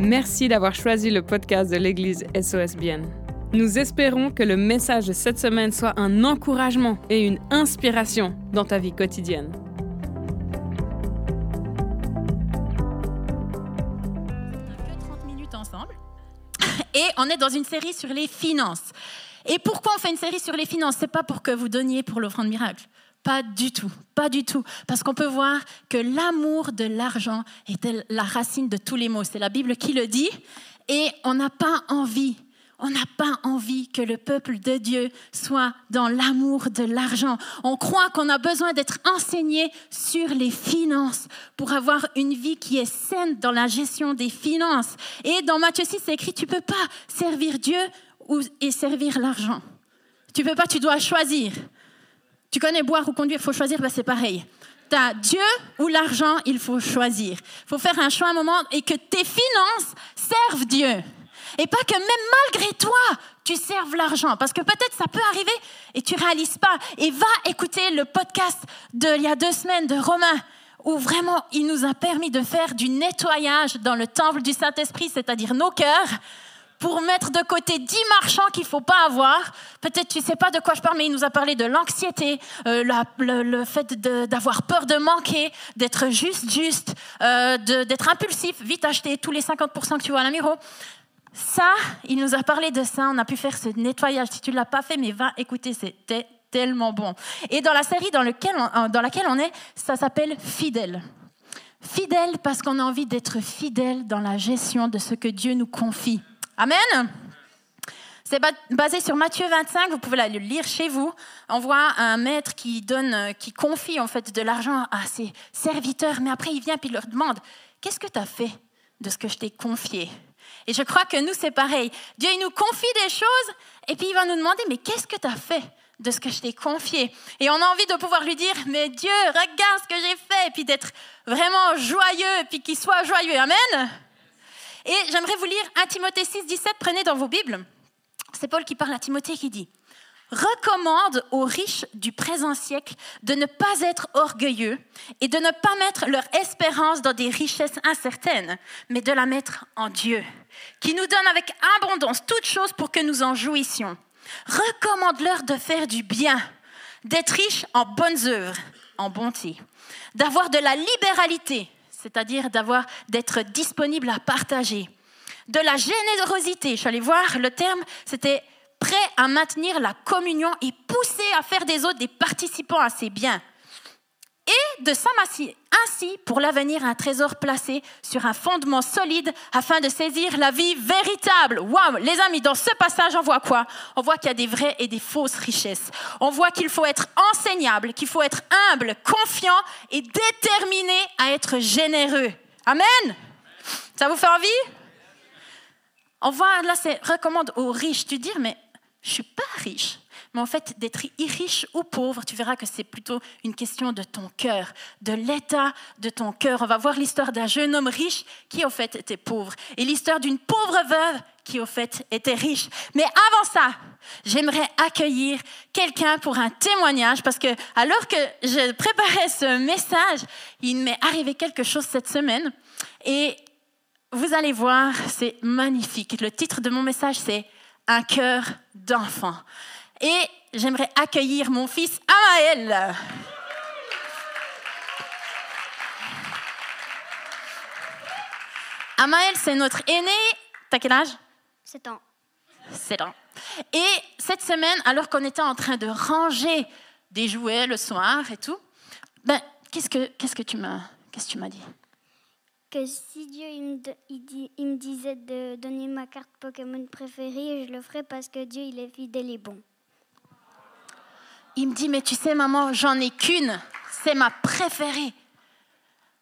Merci d'avoir choisi le podcast de l'Église SOSBN. Nous espérons que le message de cette semaine soit un encouragement et une inspiration dans ta vie quotidienne. que 30 minutes ensemble. Et on est dans une série sur les finances. Et pourquoi on fait une série sur les finances? C'est pas pour que vous donniez pour l'offrande miracle. Pas du tout, pas du tout. Parce qu'on peut voir que l'amour de l'argent est la racine de tous les maux. C'est la Bible qui le dit. Et on n'a pas envie on n'a pas envie que le peuple de Dieu soit dans l'amour de l'argent. On croit qu'on a besoin d'être enseigné sur les finances pour avoir une vie qui est saine dans la gestion des finances. Et dans Matthieu 6, c'est écrit, tu peux pas servir Dieu et servir l'argent. Tu peux pas, tu dois choisir. Tu connais boire ou conduire, faut choisir, ben c'est pareil. Tu as Dieu ou l'argent, il faut choisir. Faut faire un choix à un moment et que tes finances servent Dieu. Et pas que même malgré toi, tu serves l'argent. Parce que peut-être ça peut arriver et tu réalises pas. Et va écouter le podcast d'il y a deux semaines de Romain où vraiment il nous a permis de faire du nettoyage dans le temple du Saint-Esprit, c'est-à-dire nos cœurs, pour mettre de côté dix marchands qu'il faut pas avoir. Peut-être tu sais pas de quoi je parle, mais il nous a parlé de l'anxiété, euh, le, fait d'avoir peur de manquer, d'être juste, juste, euh, d'être impulsif, vite acheter tous les 50% que tu vois à la miro. Ça, il nous a parlé de ça, on a pu faire ce nettoyage. Si tu ne l'as pas fait, mais va écouter, c'était tellement bon. Et dans la série dans laquelle on est, ça s'appelle Fidèle. Fidèle parce qu'on a envie d'être fidèle dans la gestion de ce que Dieu nous confie. Amen. C'est basé sur Matthieu 25, vous pouvez le lire chez vous. On voit un maître qui donne, qui confie en fait de l'argent à ses serviteurs, mais après il vient et il leur demande Qu'est-ce que tu as fait de ce que je t'ai confié? Et je crois que nous, c'est pareil. Dieu, il nous confie des choses et puis il va nous demander, mais qu'est-ce que tu as fait de ce que je t'ai confié? Et on a envie de pouvoir lui dire, mais Dieu, regarde ce que j'ai fait, et puis d'être vraiment joyeux, et puis qu'il soit joyeux. Amen Et j'aimerais vous lire 1 Timothée 6, 17, prenez dans vos Bibles. C'est Paul qui parle à Timothée qui dit, recommande aux riches du présent siècle de ne pas être orgueilleux et de ne pas mettre leur espérance dans des richesses incertaines, mais de la mettre en Dieu, qui nous donne avec abondance toutes choses pour que nous en jouissions. Recommande-leur de faire du bien, d'être riches en bonnes œuvres, en bonté, d'avoir de la libéralité, c'est-à-dire d'avoir d'être disponible à partager, de la générosité. Je suis allée voir le terme, c'était prêt à maintenir la communion et poussé à faire des autres des participants à ses biens. De s'amasser ainsi pour l'avenir un trésor placé sur un fondement solide afin de saisir la vie véritable. Waouh, les amis, dans ce passage, on voit quoi? On voit qu'il y a des vraies et des fausses richesses. On voit qu'il faut être enseignable, qu'il faut être humble, confiant et déterminé à être généreux. Amen. Ça vous fait envie? On voit là, c'est recommande aux riches. Tu dis, mais je suis pas riche. Mais en fait, d'être riche ou pauvre, tu verras que c'est plutôt une question de ton cœur, de l'état de ton cœur. On va voir l'histoire d'un jeune homme riche qui, au fait, était pauvre. Et l'histoire d'une pauvre veuve qui, au fait, était riche. Mais avant ça, j'aimerais accueillir quelqu'un pour un témoignage parce que, alors que je préparais ce message, il m'est arrivé quelque chose cette semaine. Et vous allez voir, c'est magnifique. Le titre de mon message, c'est un cœur d'enfant. Et j'aimerais accueillir mon fils Amaël. Amaël, c'est notre aîné. T'as quel âge? 7 ans. 7 ans. Et cette semaine, alors qu'on était en train de ranger des jouets le soir et tout, ben, qu'est-ce que, qu'est-ce que tu m'as, qu'est-ce que tu m'as dit? Que si Dieu il me, il, me, disait de donner ma carte Pokémon préférée, je le ferais parce que Dieu il est fidèle et bon. Il me dit mais tu sais maman, j'en ai qu'une, c'est ma préférée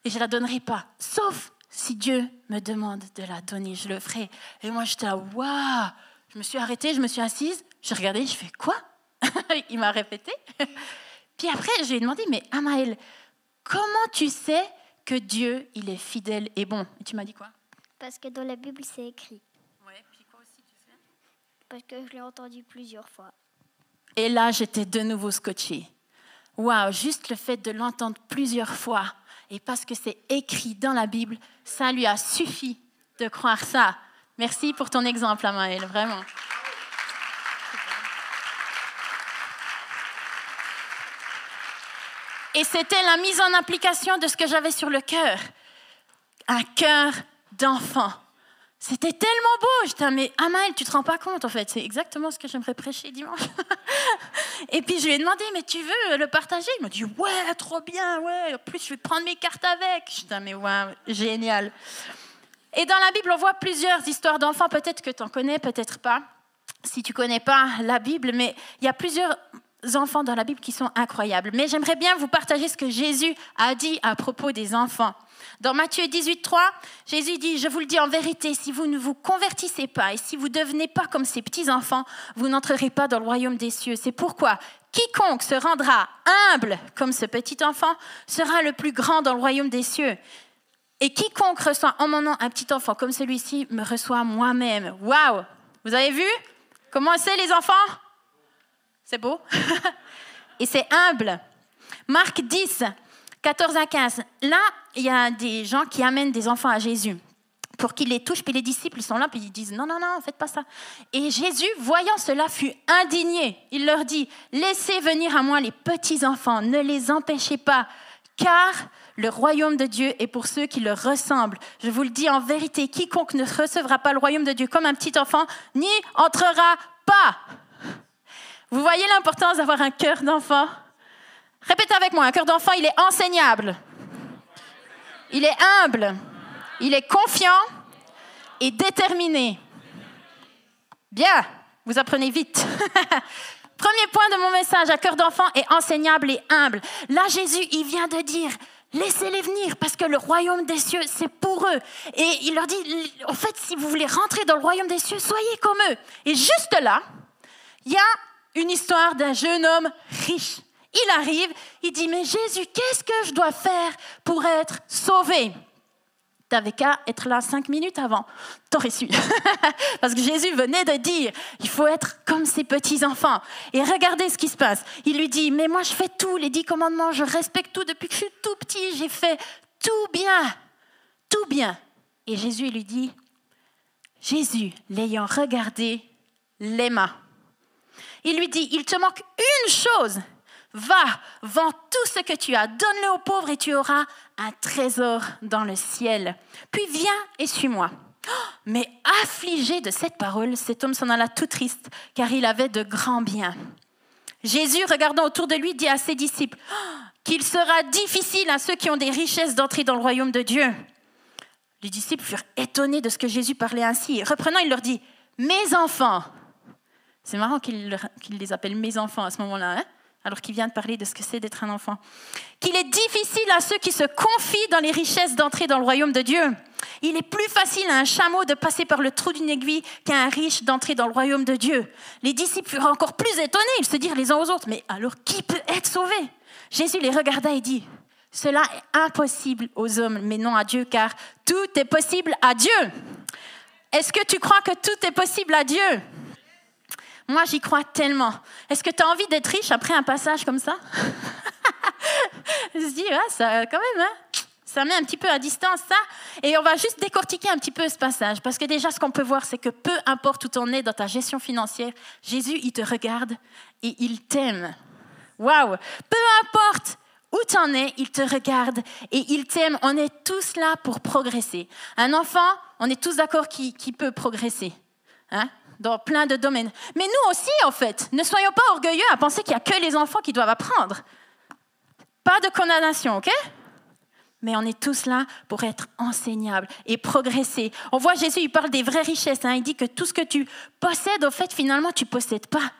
et je la donnerai pas, sauf si Dieu me demande de la donner, je le ferai. Et moi j'étais là waouh, je me suis arrêtée, je me suis assise, j'ai regardé, je fais quoi? Il m'a répété. Puis après je lui ai demandé mais Amaël, comment tu sais que Dieu, il est fidèle et bon? Et tu m'as dit quoi? Parce que dans la Bible, c'est écrit. Ouais, puis quoi aussi, tu sais? Parce que je l'ai entendu plusieurs fois. Et là, j'étais de nouveau scotché. Waouh, juste le fait de l'entendre plusieurs fois, et parce que c'est écrit dans la Bible, ça lui a suffi de croire ça. Merci pour ton exemple, Amaël, vraiment. Et c'était la mise en application de ce que j'avais sur le cœur. Un cœur d'enfant. C'était tellement beau. J'étais, mais Amael, tu te rends pas compte, en fait. C'est exactement ce que j'aimerais prêcher dimanche. et puis je lui ai demandé, mais tu veux le partager? Il m'a dit, ouais, trop bien, ouais. En plus, je vais prendre mes cartes avec. J'étais, mais ouais, génial. Et dans la Bible, on voit plusieurs histoires d'enfants. Peut-être que tu en connais, peut-être pas. Si tu connais pas la Bible, mais il y a plusieurs enfants dans la Bible qui sont incroyables. Mais j'aimerais bien vous partager ce que Jésus a dit à propos des enfants. Dans Matthieu 18, 3, Jésus dit, je vous le dis en vérité, si vous ne vous convertissez pas et si vous ne devenez pas comme ces petits-enfants, vous n'entrerez pas dans le royaume des cieux. C'est pourquoi quiconque se rendra humble comme ce petit enfant sera le plus grand dans le royaume des cieux. Et quiconque reçoit en mon nom un petit enfant comme celui-ci me reçoit moi-même. Waouh Vous avez vu Comment c'est les enfants? C'est beau? Et c'est humble. Marc 10, 14 à 15. Là, il y a des gens qui amènent des enfants à Jésus pour qu'il les touche, puis les disciples sont là, puis ils disent non, non, non, faites pas ça. Et Jésus, voyant cela, fut indigné. Il leur dit, laissez venir à moi les petits-enfants, ne les empêchez pas, car le royaume de Dieu est pour ceux qui le ressemblent. Je vous le dis en vérité, quiconque ne recevra pas le royaume de Dieu comme un petit enfant, n'y entrera pas. Vous voyez l'importance d'avoir un cœur d'enfant? Répétez avec moi, un cœur d'enfant, il est enseignable. Il est humble. Il est confiant et déterminé. Bien, vous apprenez vite. Premier point de mon message, un cœur d'enfant est enseignable et humble. Là, Jésus, il vient de dire, laissez-les venir parce que le royaume des cieux, c'est pour eux. Et il leur dit, en fait, si vous voulez rentrer dans le royaume des cieux, soyez comme eux. Et juste là, il y a une histoire d'un jeune homme riche. Il arrive, il dit, mais Jésus, qu'est-ce que je dois faire pour être sauvé? T'avais qu'à être là cinq minutes avant. T'aurais su. Parce que Jésus venait de dire, il faut être comme ces petits-enfants. Et regardez ce qui se passe. Il lui dit, mais moi je fais tout, les dix commandements, je respecte tout depuis que je suis tout petit, j'ai fait tout bien, tout bien. Et Jésus lui dit, Jésus, l'ayant regardé, l'aima. Il lui dit, il te manque une chose Va, vends tout ce que tu as, donne-le aux pauvres et tu auras un trésor dans le ciel. Puis viens et suis-moi. Mais affligé de cette parole, cet homme s'en alla tout triste, car il avait de grands biens. Jésus, regardant autour de lui, dit à ses disciples qu'il sera difficile à ceux qui ont des richesses d'entrer dans le royaume de Dieu. Les disciples furent étonnés de ce que Jésus parlait ainsi. Reprenant, il leur dit Mes enfants. C'est marrant qu'il les appelle mes enfants à ce moment-là. Hein alors qu'il vient de parler de ce que c'est d'être un enfant. Qu'il est difficile à ceux qui se confient dans les richesses d'entrer dans le royaume de Dieu. Il est plus facile à un chameau de passer par le trou d'une aiguille qu'à un riche d'entrer dans le royaume de Dieu. Les disciples furent encore plus étonnés. Ils se dirent les uns aux autres, mais alors qui peut être sauvé? Jésus les regarda et dit, cela est impossible aux hommes, mais non à Dieu, car tout est possible à Dieu. Est-ce que tu crois que tout est possible à Dieu? Moi, j'y crois tellement. Est-ce que tu as envie d'être riche après un passage comme ça? Je me dis, ça, quand même, hein ça met un petit peu à distance ça. Et on va juste décortiquer un petit peu ce passage. Parce que déjà, ce qu'on peut voir, c'est que peu importe où en es dans ta gestion financière, Jésus, il te regarde et il t'aime. Waouh Peu importe où tu en es, il te regarde et il t'aime. On est tous là pour progresser. Un enfant, on est tous d'accord qui, qui peut progresser. Hein? Dans plein de domaines. Mais nous aussi, en fait, ne soyons pas orgueilleux à penser qu'il n'y a que les enfants qui doivent apprendre. Pas de condamnation, ok? Mais on est tous là pour être enseignables et progresser. On voit Jésus, il parle des vraies richesses. Hein. Il dit que tout ce que tu possèdes, au fait, finalement, tu ne possèdes pas.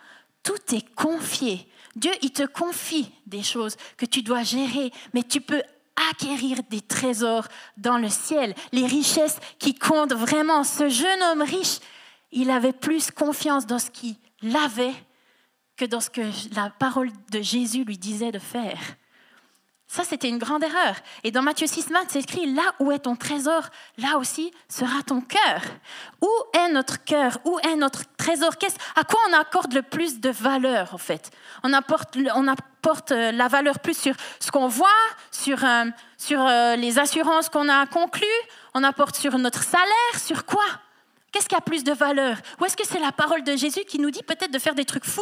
Tout est confié. Dieu, il te confie des choses que tu dois gérer, mais tu peux acquérir des trésors dans le ciel, les richesses qui comptent vraiment. Ce jeune homme riche, il avait plus confiance dans ce qu'il avait que dans ce que la parole de Jésus lui disait de faire. Ça, c'était une grande erreur. Et dans Matthieu 6, c'est écrit, là où est ton trésor, là aussi sera ton cœur. Où est notre cœur? Où est notre trésor? À quoi on accorde le plus de valeur, en fait? On apporte, on apporte euh, la valeur plus sur ce qu'on voit, sur, euh, sur euh, les assurances qu'on a conclues, on apporte sur notre salaire, sur quoi? Qu'est-ce qui a plus de valeur? Ou est-ce que c'est la parole de Jésus qui nous dit peut-être de faire des trucs fous?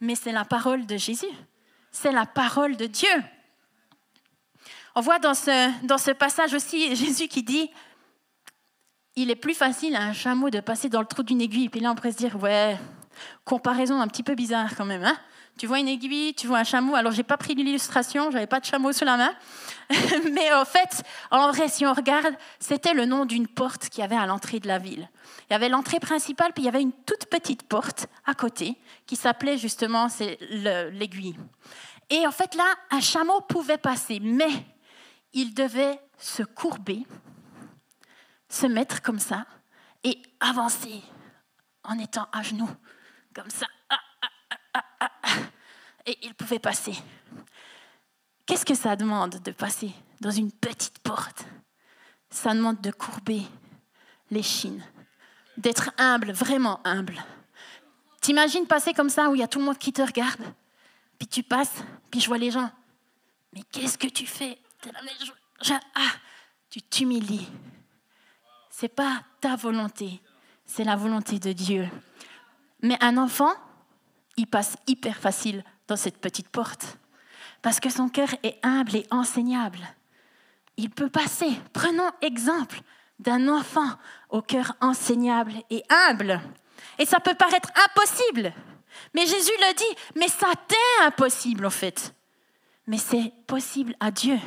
Mais c'est la parole de Jésus. C'est la parole de Dieu. On voit dans ce, passage aussi Jésus qui dit, il est plus facile à un chameau de passer dans le trou d'une aiguille. Puis là, on pourrait se dire, ouais, comparaison un petit peu bizarre quand même. Hein? Tu vois une aiguille, tu vois un chameau. Alors, j'ai pas pris l'illustration, j'avais pas de chameau sous la main. Mais en fait, en vrai, si on regarde, c'était le nom d'une porte qu'il y avait à l'entrée de la ville. Il y avait l'entrée principale, puis il y avait une toute petite porte à côté qui s'appelait justement l'aiguille. Et en fait, là, un chameau pouvait passer, mais il devait se courber, se mettre comme ça et avancer en étant à genoux, comme ça. Ah, ah, ah, et il pouvait passer. Qu'est-ce que ça demande de passer dans une petite porte? Ça demande de courber les d'être humble, vraiment humble. T'imagines passer comme ça où il y a tout le monde qui te regarde, puis tu passes, puis je vois les gens. Mais qu'est-ce que tu fais? Tu t'humilies. C'est pas ta volonté, c'est la volonté de Dieu. Mais un enfant, il passe hyper facile dans cette petite porte parce que son cœur est humble et enseignable. Il peut passer. Prenons exemple d'un enfant au cœur enseignable et humble. Et ça peut paraître impossible, mais Jésus le dit, mais ça t'est impossible en fait mais c'est possible à Dieu.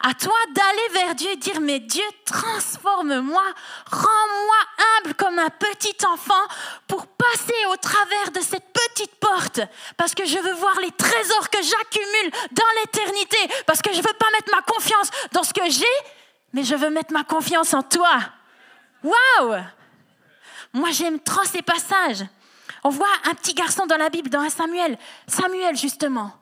À toi d'aller vers Dieu et dire, mais Dieu, transforme-moi, rends-moi humble comme un petit enfant pour passer au travers de cette petite porte, parce que je veux voir les trésors que j'accumule dans l'éternité, parce que je ne veux pas mettre ma confiance dans ce que j'ai, mais je veux mettre ma confiance en toi. Waouh Moi, j'aime trop ces passages. On voit un petit garçon dans la Bible, dans un Samuel. Samuel, justement.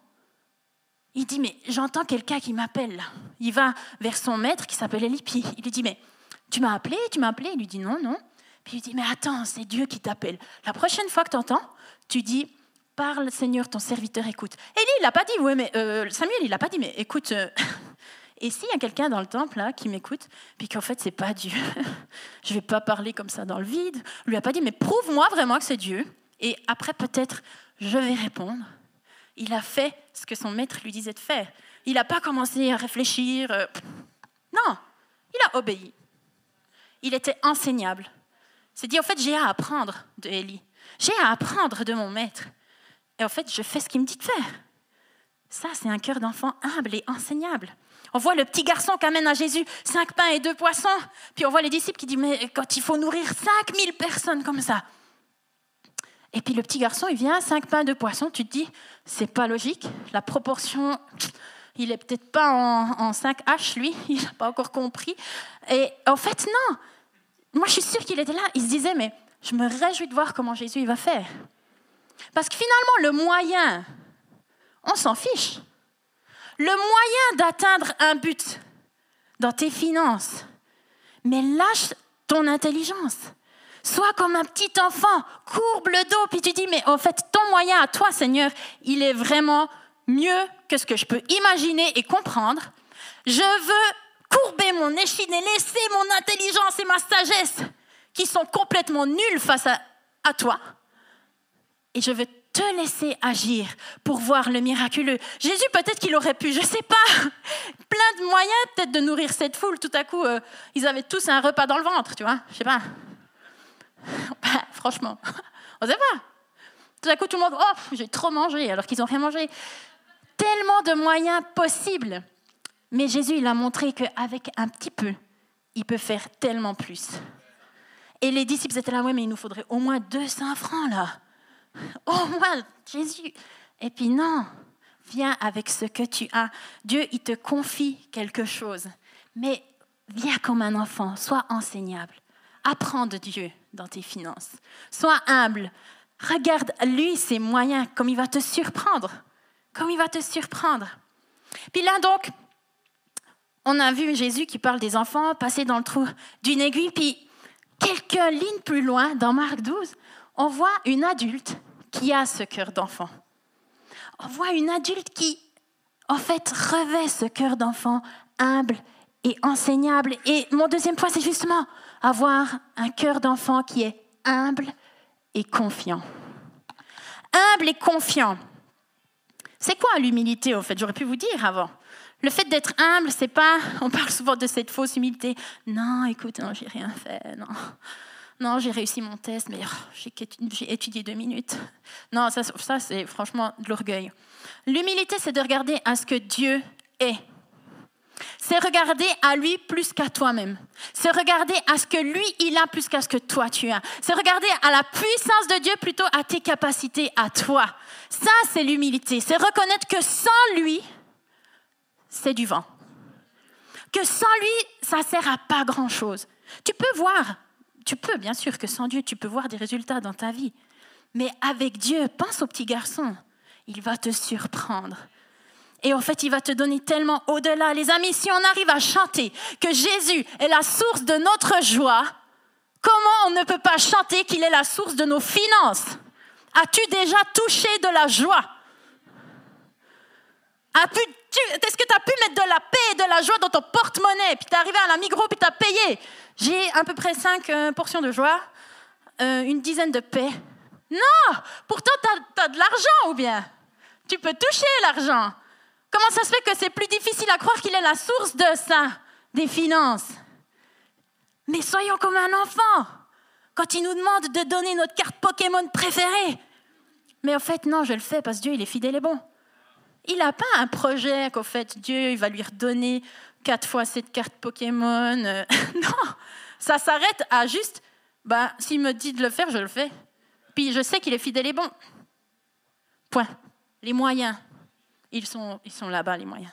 Il dit, mais j'entends quelqu'un qui m'appelle. Il va vers son maître qui s'appelle Elipi. Il lui dit, mais tu m'as appelé, tu m'as appelé? Il lui dit, non, non. Puis il dit, mais attends, c'est Dieu qui t'appelle. La prochaine fois que tu entends, tu dis, parle Seigneur, ton serviteur écoute. Élie, il n'a pas dit, oui, mais euh, Samuel, il n'a pas dit, mais écoute, euh, et s'il y a quelqu'un dans le temple là qui m'écoute, puis qu'en fait, c'est pas Dieu, je vais pas parler comme ça dans le vide. Il lui a pas dit, mais prouve-moi vraiment que c'est Dieu. Et après, peut-être, je vais répondre il a fait ce que son maître lui disait de faire. Il n'a pas commencé à réfléchir. Euh, non, il a obéi. Il était enseignable. C'est dit, en fait, j'ai à apprendre de Élie. J'ai à apprendre de mon maître. Et en fait, je fais ce qu'il me dit de faire. Ça, c'est un cœur d'enfant humble et enseignable. On voit le petit garçon qui amène à Jésus cinq pains et deux poissons. Puis on voit les disciples qui disent, mais quand il faut nourrir 5000 personnes comme ça, et puis le petit garçon, il vient, cinq pains de poisson, tu te dis, c'est pas logique, la proportion, il est peut-être pas en, 5H, lui, il n'a pas encore compris. Et en fait, non, moi je suis sûre qu'il était là, il se disait, mais je me réjouis de voir comment Jésus il va faire. Parce que finalement, le moyen, on s'en fiche. Le moyen d'atteindre un but dans tes finances, mais lâche ton intelligence. Sois comme un petit enfant, courbe le dos, puis tu dis, mais en fait, ton moyen à toi, Seigneur, il est vraiment mieux que ce que je peux imaginer et comprendre. Je veux courber mon échine et laisser mon intelligence et ma sagesse, qui sont complètement nulles face à, toi. Et je veux te laisser agir pour voir le miraculeux. Jésus, peut-être qu'il aurait pu, je ne sais pas, plein de moyens peut-être de nourrir cette foule. Tout à coup, euh, ils avaient tous un repas dans le ventre, tu vois, je sais pas. Franchement, on sait pas. Tout à coup, tout le monde, oh, j'ai trop mangé, alors qu'ils n'ont rien mangé. Tellement de moyens possibles. Mais Jésus, il a montré qu'avec un petit peu, il peut faire tellement plus. Et les disciples étaient là, oui, mais il nous faudrait au moins 200 francs, là. Au moins, Jésus. Et puis non, viens avec ce que tu as. Dieu, il te confie quelque chose. Mais viens comme un enfant, sois enseignable. Apprends de Dieu dans tes finances. Sois humble. Regarde lui ses moyens, comme il va te surprendre. Comme il va te surprendre. Puis là, donc, on a vu Jésus qui parle des enfants passer dans le trou d'une aiguille, puis quelques lignes plus loin, dans Marc 12, on voit une adulte qui a ce cœur d'enfant. On voit une adulte qui, en fait, revêt ce cœur d'enfant humble et enseignable. Et mon deuxième point, c'est justement avoir un cœur d'enfant qui est humble et confiant. Humble et confiant. C'est quoi l'humilité, au fait? J'aurais pu vous dire avant. Le fait d'être humble, c'est pas. On parle souvent de cette fausse humilité. Non, écoute, non, j'ai rien fait. Non, non, j'ai réussi mon test, mais oh, j'ai étudié deux minutes. Non, ça, ça c'est franchement de l'orgueil. L'humilité, c'est de regarder à ce que Dieu est. C'est regarder à lui plus qu'à toi-même. C'est regarder à ce que lui, il a plus qu'à ce que toi, tu as. C'est regarder à la puissance de Dieu plutôt à tes capacités, à toi. Ça, c'est l'humilité. C'est reconnaître que sans lui, c'est du vent. Que sans lui, ça sert à pas grand-chose. Tu peux voir, tu peux bien sûr que sans Dieu, tu peux voir des résultats dans ta vie. Mais avec Dieu, pense au petit garçon. Il va te surprendre. Et en fait, il va te donner tellement au-delà. Les amis, si on arrive à chanter que Jésus est la source de notre joie, comment on ne peut pas chanter qu'il est la source de nos finances? As-tu déjà touché de la joie? Est-ce que tu as pu mettre de la paix et de la joie dans ton porte-monnaie? Puis tu es arrivé à la Migros, puis tu as payé. J'ai à peu près cinq euh, portions de joie, euh, une dizaine de paix. Non Pourtant, tu as de l'argent ou bien? Tu peux toucher l'argent. Comment ça se fait que c'est plus difficile à croire qu'il est la source de ça, des finances? Mais soyons comme un enfant quand il nous demande de donner notre carte Pokémon préférée. Mais en fait, non, je le fais parce que Dieu, il est fidèle et bon. Il n'a pas un projet qu'en fait, Dieu, il va lui redonner quatre fois cette carte Pokémon. non, ça s'arrête à juste, bah, s'il me dit de le faire, je le fais. Puis je sais qu'il est fidèle et bon. Point. Les moyens. Ils sont, là-bas, les moyens.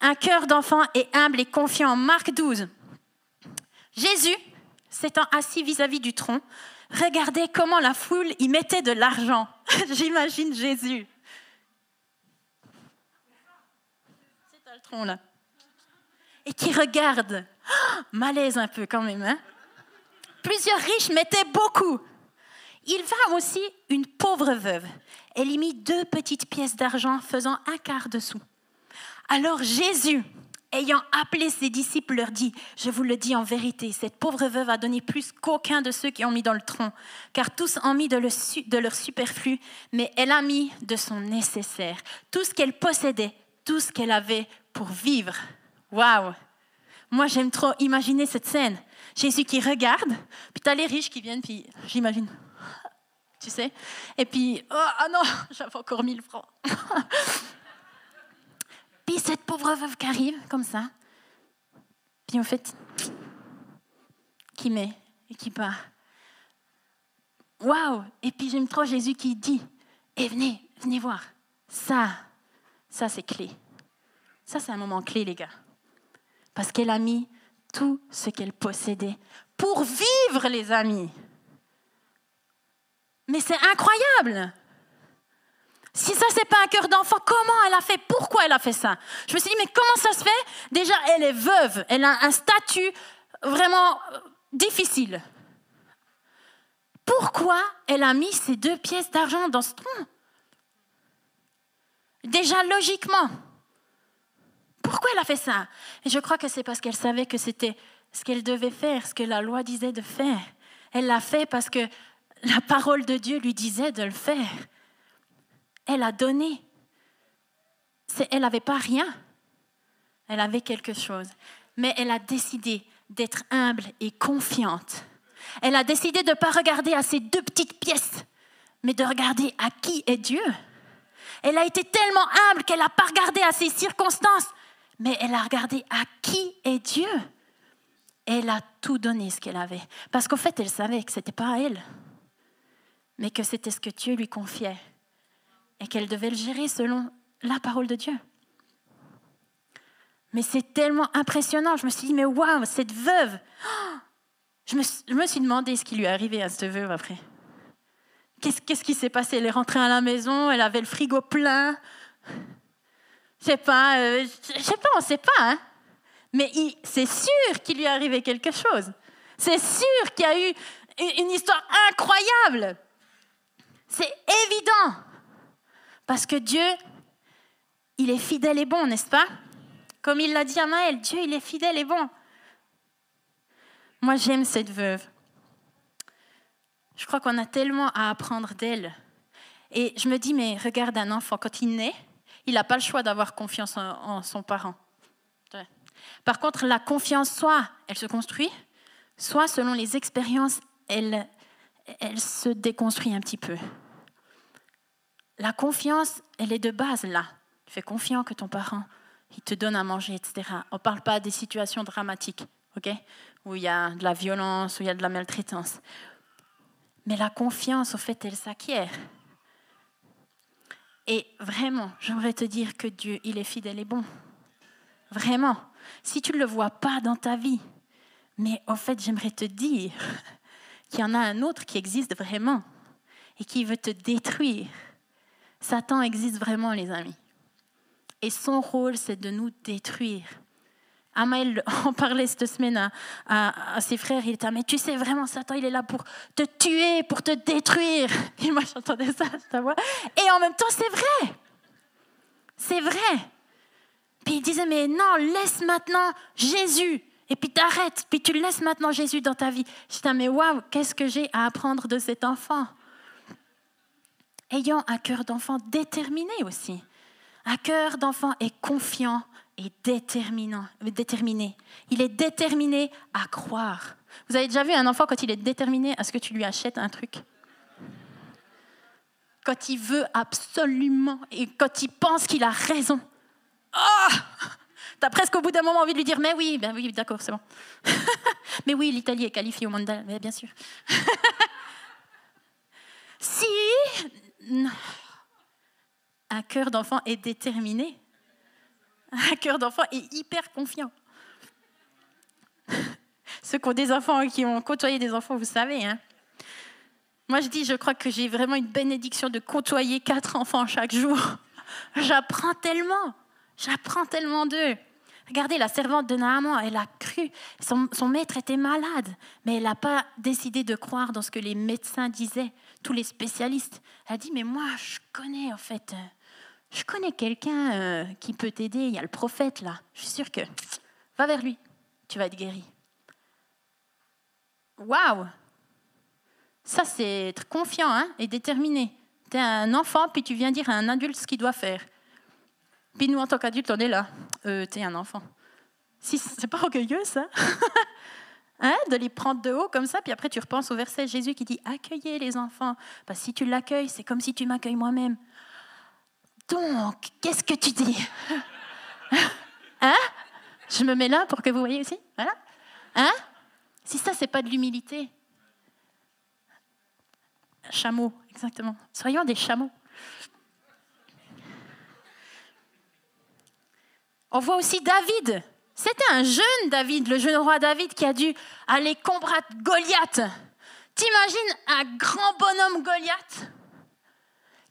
Un cœur d'enfant est humble et confiant. Marc 12. Jésus, s'étant assis vis-à-vis du tronc, regardait comment la foule y mettait de l'argent. J'imagine Jésus. C'est le tronc là. Et qui regarde. malaise un peu quand même. Hein Plusieurs riches mettaient beaucoup. Il va aussi une pauvre veuve. Elle y mit deux petites pièces d'argent faisant un quart de sou. Alors Jésus, ayant appelé ses disciples, leur dit, je vous le dis en vérité, cette pauvre veuve a donné plus qu'aucun de ceux qui ont mis dans le tronc, car tous ont mis de, leur superflu, mais elle a mis de son nécessaire, tout ce qu'elle possédait, tout ce qu'elle avait pour vivre. Waouh Moi, j'aime trop imaginer cette scène. Jésus qui regarde, puis tu as les riches qui viennent, puis j'imagine, tu sais. Et puis, oh ah non, j'avais encore 1000 francs. puis cette pauvre veuve qui arrive, comme ça, puis en fait, qui met et qui part. Waouh Et puis j'aime trop Jésus qui dit, et eh, venez, venez voir. Ça, ça c'est clé. Ça c'est un moment clé, les gars. Parce qu'elle a mis tout ce qu'elle possédait pour vivre, les amis. Mais c'est incroyable. Si ça, c'est pas un cœur d'enfant, comment elle a fait? Pourquoi elle a fait ça? Je me suis dit, mais comment ça se fait? Déjà, elle est veuve, elle a un statut vraiment euh, difficile. Pourquoi elle a mis ces deux pièces d'argent dans ce tronc? Déjà, logiquement. Pourquoi elle a fait ça? Et je crois que c'est parce qu'elle savait que c'était ce qu'elle devait faire, ce que la loi disait de faire. Elle l'a fait parce que la parole de Dieu lui disait de le faire. Elle a donné. Elle n'avait pas rien. Elle avait quelque chose. Mais elle a décidé d'être humble et confiante. Elle a décidé de ne pas regarder à ces deux petites pièces, mais de regarder à qui est Dieu. Elle a été tellement humble qu'elle n'a pas regardé à ses circonstances, mais elle a regardé à qui est Dieu. Elle a tout donné ce qu'elle avait. Parce qu'en fait, elle savait que ce n'était pas à elle mais que c'était ce que Dieu lui confiait et qu'elle devait le gérer selon la parole de Dieu. Mais c'est tellement impressionnant. Je me suis dit, mais waouh, cette veuve. Je me, suis demandé ce qui lui est arrivé à cette veuve après. Qu'est-ce, qu'est-ce qui s'est passé? Elle est rentrée à la maison, elle avait le frigo plein. Je sais pas, euh, je sais pas, on sait pas. Hein. Mais c'est sûr qu'il lui est arrivé quelque chose. C'est sûr qu'il y a eu une histoire incroyable. C'est évident. Parce que Dieu, il est fidèle et bon, n'est-ce pas? Comme il l'a dit à Maël, Dieu, il est fidèle et bon. Moi, j'aime cette veuve. Je crois qu'on a tellement à apprendre d'elle. Et je me dis, mais regarde un enfant, quand il naît, il n'a pas le choix d'avoir confiance en, son parent. Par contre, la confiance, soit elle se construit, soit selon les expériences, elle, elle se déconstruit un petit peu. La confiance, elle est de base là. Tu fais confiance que ton parent, il te donne à manger, etc. On ne parle pas des situations dramatiques, ok? Où il y a de la violence, où il y a de la maltraitance. Mais la confiance, au fait, elle s'acquiert. Et vraiment, j'aimerais te dire que Dieu, il est fidèle et bon. Vraiment. Si tu ne le vois pas dans ta vie, mais en fait, j'aimerais te dire qu'il y en a un autre qui existe vraiment et qui veut te détruire. Satan existe vraiment, les amis. Et son rôle, c'est de nous détruire. Amael en parlait cette semaine à, ses frères. Il était, mais tu sais vraiment, Satan, il est là pour te tuer, pour te détruire. Et moi, j'entendais ça, ta voix. Et en même temps, c'est vrai. C'est vrai. Puis il disait, mais non, laisse maintenant Jésus. Et puis t'arrêtes, puis tu laisses maintenant Jésus dans ta vie. Je dis, mais waouh, qu'est-ce que j'ai à apprendre de cet enfant? Ayant un cœur d'enfant déterminé aussi. Un cœur d'enfant est confiant et déterminant, déterminé. Il est déterminé à croire. Vous avez déjà vu un enfant quand il est déterminé à ce que tu lui achètes un truc? Quand il veut absolument et quand il pense qu'il a raison. Ah T'as presque au bout d'un moment envie de lui dire Mais oui, ben oui, d'accord, c'est bon. mais oui, l'Italie est qualifiée au mondial, mais bien sûr. si un cœur d'enfant est déterminé, un cœur d'enfant est hyper confiant. Ceux qui ont des enfants, qui ont côtoyé des enfants, vous savez. Hein. Moi, je dis, je crois que j'ai vraiment une bénédiction de côtoyer quatre enfants chaque jour. J'apprends tellement. J'apprends tellement d'eux. Regardez, la servante de Naaman, elle a cru. Son, maître était malade, mais elle n'a pas décidé de croire dans ce que les médecins disaient, tous les spécialistes. Elle a dit, mais moi, je connais en fait je connais quelqu'un euh, qui peut t'aider, il y a le prophète là, je suis sûre que... Va vers lui, tu vas être guéri. Waouh Ça, c'est être confiant hein, et déterminé. Tu es un enfant, puis tu viens dire à un adulte ce qu'il doit faire. Puis nous, en tant qu'adultes, on est là. Euh, tu es un enfant. Si, c'est pas orgueilleux, ça hein, De les prendre de haut comme ça, puis après tu repenses au verset Jésus qui dit Accueillez les enfants. Si tu l'accueilles, c'est comme si tu m'accueilles moi-même. Donc, qu'est-ce que tu dis? Hein? Je me mets là pour que vous voyez aussi Voilà. Hein? Si ça, c'est pas de l'humilité. Chameau, exactement. Soyons des chameaux. On voit aussi David. C'était un jeune David, le jeune roi David qui a dû aller combattre Goliath. T'imagines un grand bonhomme Goliath?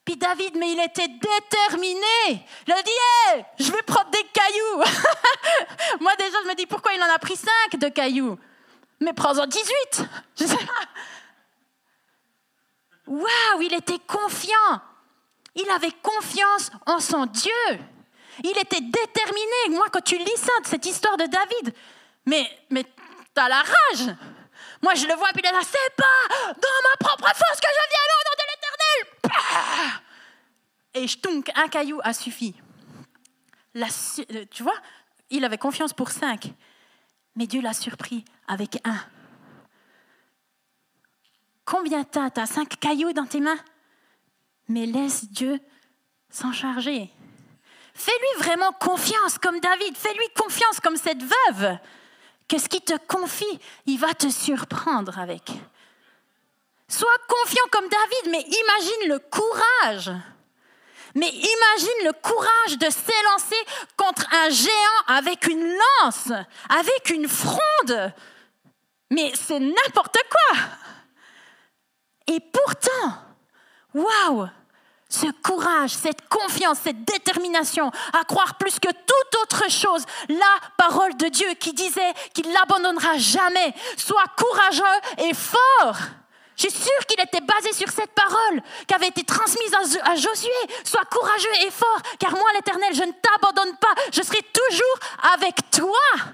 Puis David, mais il était déterminé. Il a dit, je vais prendre des cailloux. Moi déjà, je me dis, pourquoi il en a pris cinq de cailloux? Mais prends-en 18. Je sais pas. Waouh, il était confiant. Il avait confiance en son Dieu. Il était déterminé. Moi, quand tu lis ça, cette histoire de David, mais, mais t'as la rage. Moi, je le vois, puis il est là, c'est pas dans ma propre force que je viens au nom de l'Éternel. Et je un caillou a suffi. Euh, tu vois, il avait confiance pour cinq, mais Dieu l'a surpris avec un. Combien t'as T'as cinq cailloux dans tes mains? Mais laisse Dieu s'en charger. Fais-lui vraiment confiance comme David. Fais-lui confiance comme cette veuve que ce qu'il te confie, il va te surprendre avec. Sois confiant comme David, mais imagine le courage. Mais imagine le courage de s'élancer contre un géant avec une lance, avec une fronde. Mais c'est n'importe quoi. Et pourtant, waouh, ce courage, cette confiance, cette détermination à croire plus que toute autre chose la parole de Dieu qui disait qu'il n'abandonnera jamais. Sois courageux et fort. Je suis sûre qu'il était basé sur cette parole qui avait été transmise à Josué. Sois courageux et fort, car moi, l'Éternel, je ne t'abandonne pas. Je serai toujours avec toi.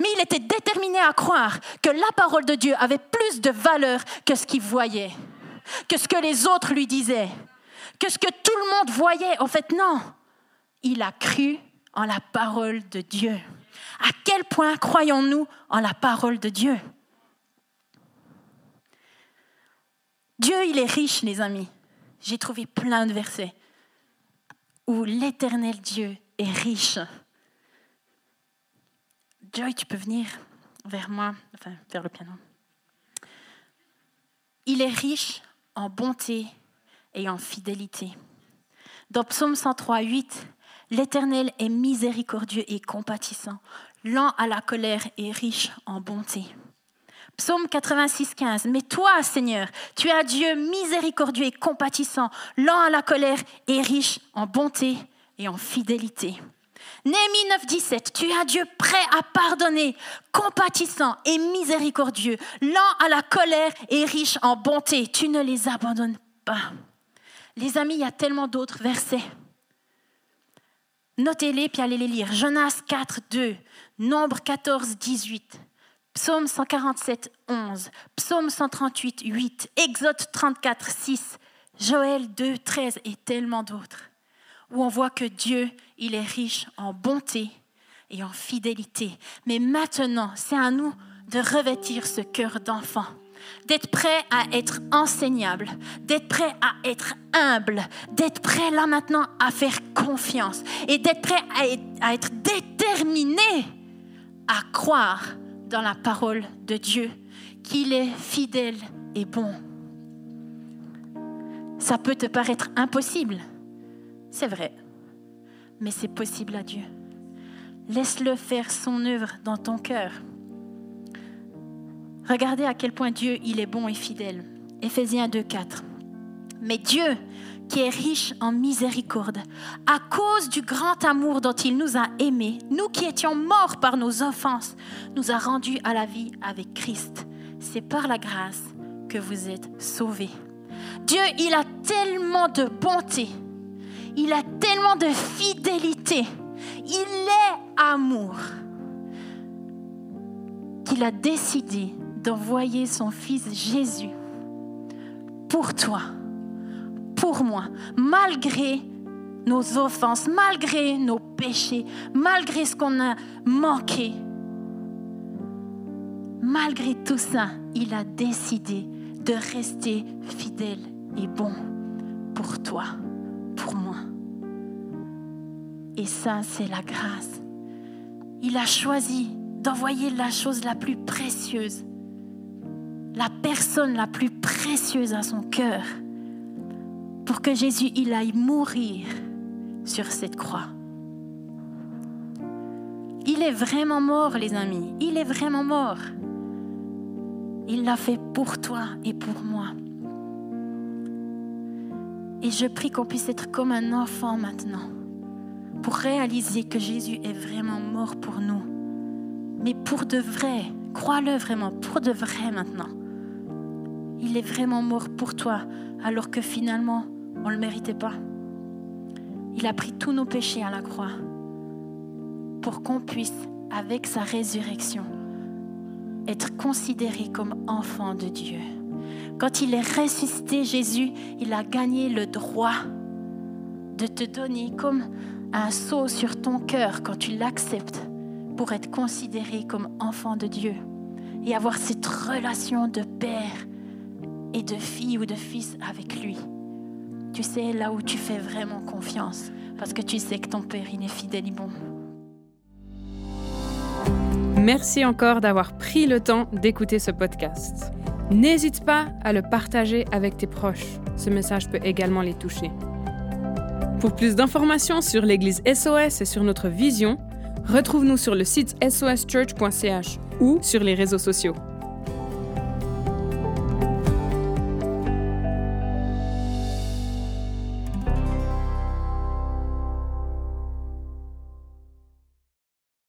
Mais il était déterminé à croire que la parole de Dieu avait plus de valeur que ce qu'il voyait, que ce que les autres lui disaient, que ce que tout le monde voyait. En fait, non. Il a cru en la parole de Dieu. À quel point croyons-nous en la parole de Dieu? Dieu, il est riche, les amis. J'ai trouvé plein de versets où l'éternel Dieu est riche. Joy, tu peux venir vers moi, enfin vers le piano. Il est riche en bonté et en fidélité. Dans Psaume 103, 8, l'Éternel est miséricordieux et compatissant, lent à la colère et riche en bonté. Psaume 86, 15. Mais toi, Seigneur, tu es Dieu miséricordieux et compatissant, lent à la colère et riche en bonté et en fidélité. Néhémie 9, 17. Tu es Dieu prêt à pardonner, compatissant et miséricordieux, lent à la colère et riche en bonté. Tu ne les abandonnes pas. Les amis, il y a tellement d'autres versets. Notez-les puis allez les lire. Jonas 4, 2. Nombre 14, 18. Psaume 147, 11, Psaume 138, 8, Exode 34, 6, Joël 2, 13 et tellement d'autres, où on voit que Dieu, il est riche en bonté et en fidélité. Mais maintenant, c'est à nous de revêtir ce cœur d'enfant, d'être prêt à être enseignable, d'être prêt à être humble, d'être prêt là maintenant à faire confiance et d'être prêt à être, déterminé à croire dans la parole de Dieu qu'il est fidèle et bon. Ça peut te paraître impossible, c'est vrai, mais c'est possible à Dieu. Laisse-le faire son œuvre dans ton cœur. Regardez à quel point Dieu il est bon et fidèle. Éphésiens 2, 4. Mais Dieu, qui est riche en miséricorde, à cause du grand amour dont il nous a aimés, nous qui étions morts par nos offenses, nous a rendus à la vie avec Christ. C'est par la grâce que vous êtes sauvés. Dieu, il a tellement de bonté, il a tellement de fidélité, il est amour, qu'il a décidé d'envoyer son Fils Jésus pour toi pour moi, malgré nos offenses, malgré nos péchés, malgré ce qu'on a manqué. Malgré tout ça, il a décidé de rester fidèle et bon pour toi, pour moi. Et ça, c'est la grâce. Il a choisi d'envoyer la chose la plus précieuse, la personne la plus précieuse à son cœur pour que Jésus il aille mourir sur cette croix. Il est vraiment mort, les amis. Il est vraiment mort. Il l'a fait pour toi et pour moi. Et je prie qu'on puisse être comme un enfant maintenant pour réaliser que Jésus est vraiment mort pour nous. Mais pour de vrai, crois-le vraiment, pour de vrai maintenant. Il est vraiment mort pour toi alors que finalement, on ne le méritait pas. Il a pris tous nos péchés à la croix pour qu'on puisse, avec sa résurrection, être considéré comme enfant de Dieu. Quand il est ressuscité, Jésus, il a gagné le droit de te donner comme un sceau sur ton cœur quand tu l'acceptes pour être considéré comme enfant de Dieu et avoir cette relation de père et de fille ou de fils avec lui. Tu sais là où tu fais vraiment confiance parce que tu sais que ton Père, il est fidèle et bon. Merci encore d'avoir pris le temps d'écouter ce podcast. N'hésite pas à le partager avec tes proches. Ce message peut également les toucher. Pour plus d'informations sur l'Église SOS et sur notre vision, retrouve-nous sur le site soschurch.ch ou sur les réseaux sociaux.